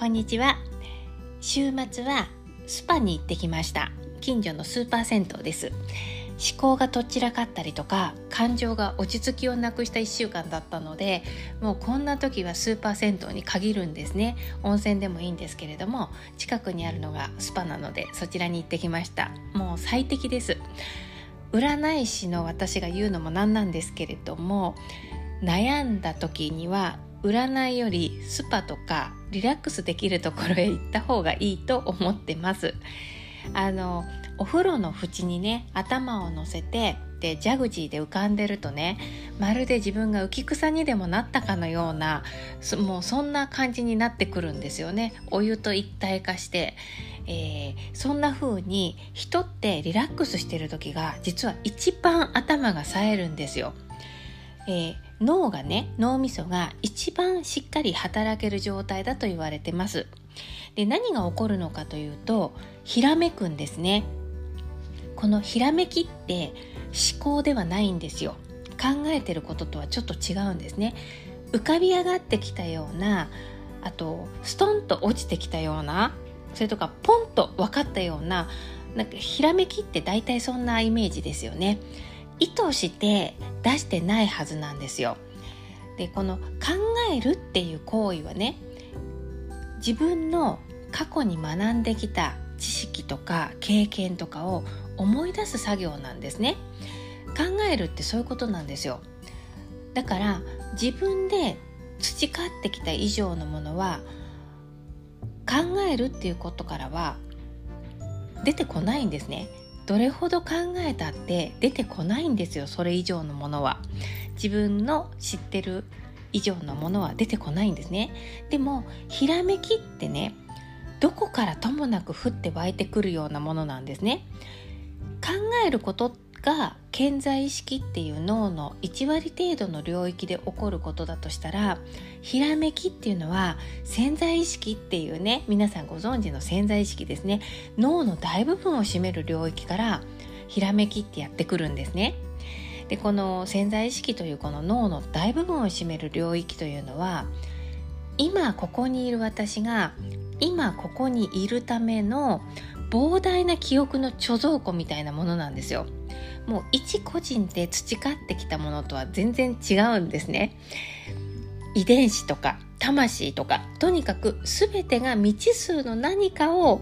こんにちは。週末はスパに行ってきました。近所のスーパー銭湯です。思考がとっちらかったりとか感情が落ち着きをなくした1週間だったのでもうこんな時はスーパー銭湯に限るんですね。温泉でもいいんですけれども近くにあるのがスパなのでそちらに行ってきました。もう最適です。占い師の私が言うのもなんなんですけれども悩んだ時には占いよりスパとかリラックスできるところへ行った方がいいと思ってますあのお風呂の縁にね頭を乗せてでジャグジーで浮かんでるとねまるで自分が浮き草にでもなったかのようなもうそんな感じになってくるんですよねお湯と一体化して、えー、そんな風に人ってリラックスしてる時が実は一番頭が冴えるんですよ。えー、脳がね脳みそが一番しっかり働ける状態だと言われてます。で何が起こるのかというとひらめくんですね。このひらめきって思考ではないんですよ。考えてることとはちょっと違うんですね。浮かび上がってきたようなあとストンと落ちてきたようなそれとかポンと分かったようななんかひらめきって大体そんなイメージですよね。意図して出してないはずなんですよ。でこの考えるっていう行為はね自分の過去に学んできた知識とか経験とかを思い出す作業なんですね。考えるってそういうことなんですよ。だから自分で培ってきた以上のものは考えるっていうことからは出てこないんですね。どれほど考えたって出てこないんですよそれ以上のものは。自分の知ってる以上のものは出てこないんですね。でもひらめきってねどこからともなく降って湧いてくるようなものなんですね。考えることが健在意識っていう脳の1割程度の領域で起こることだとしたらひらめきっていうのは潜在意識っていうね皆さんご存知の潜在意識ですね脳の大部分を占める領域からひらめきってやってくるんですね。でこの潜在意識というこの脳の大部分を占める領域というのは今ここにいる私が今ここにいるための膨大な記憶の貯蔵庫みたいなものなんですよ。もう一個人で培ってきたものとは全然違うんですね。遺伝子とか魂とかとにかく全てが未知数の何かを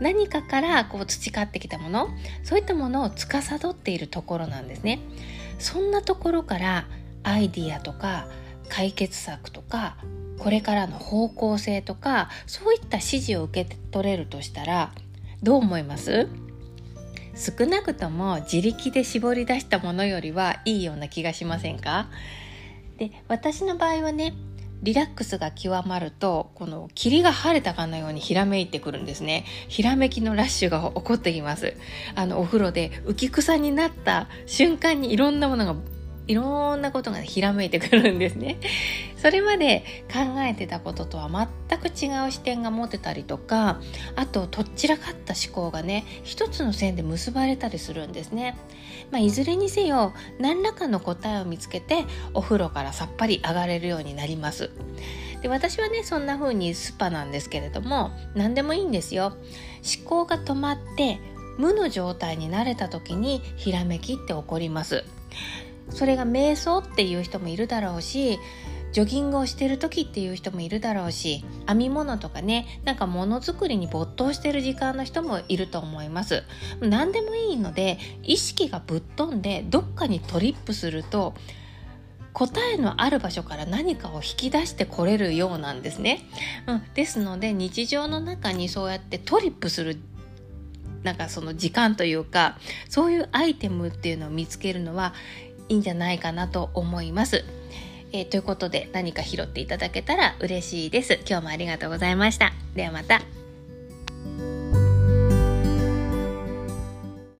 何かからこう培ってきたものそういったものを司っているところなんですね。そんなところからアイディアとか解決策とかこれからの方向性とかそういった指示を受け取れるとしたらどう思います？少なくとも自力で絞り出したものよりはいいような気がしませんか？で私の場合はねリラックスが極まるとこの霧が晴れたかのようにひらめいてくるんですね。ひらめきのラッシュが起こってきます。あのお風呂で浮き草になった瞬間にいろんなものがいろんなことがひらめいてくるんですね。それまで考えてたこととは全く違う視点が持てたりとかあととっちらかった思考がね一つの線で結ばれたりするんですね。まあ、いずれにせよ何らかの答えを見つけてお風呂からさっぱり上がれるようになります。で私はねそんな風にスパなんですけれども何でもいいんですよ。思考が止まって無の状態になれた時にひらめきって起こります。それが瞑想っていう人もいるだろうしジョギングをしてる時っていう人もいるだろうし編み物とかねなんかものづくりに没頭してる時間の人もいると思います。何でもいいので意識がぶっ飛んでどっかにトリップすると答えのある場所から何かを引き出してこれるようなんですね、うん、ですので日常の中にそうやってトリップするなんかその時間というかそういうアイテムっていうのを見つけるのはいいんじゃないかなと思います。えー、ということで何か拾っていただけたら嬉しいです。今日もありがとうございました。ではまた。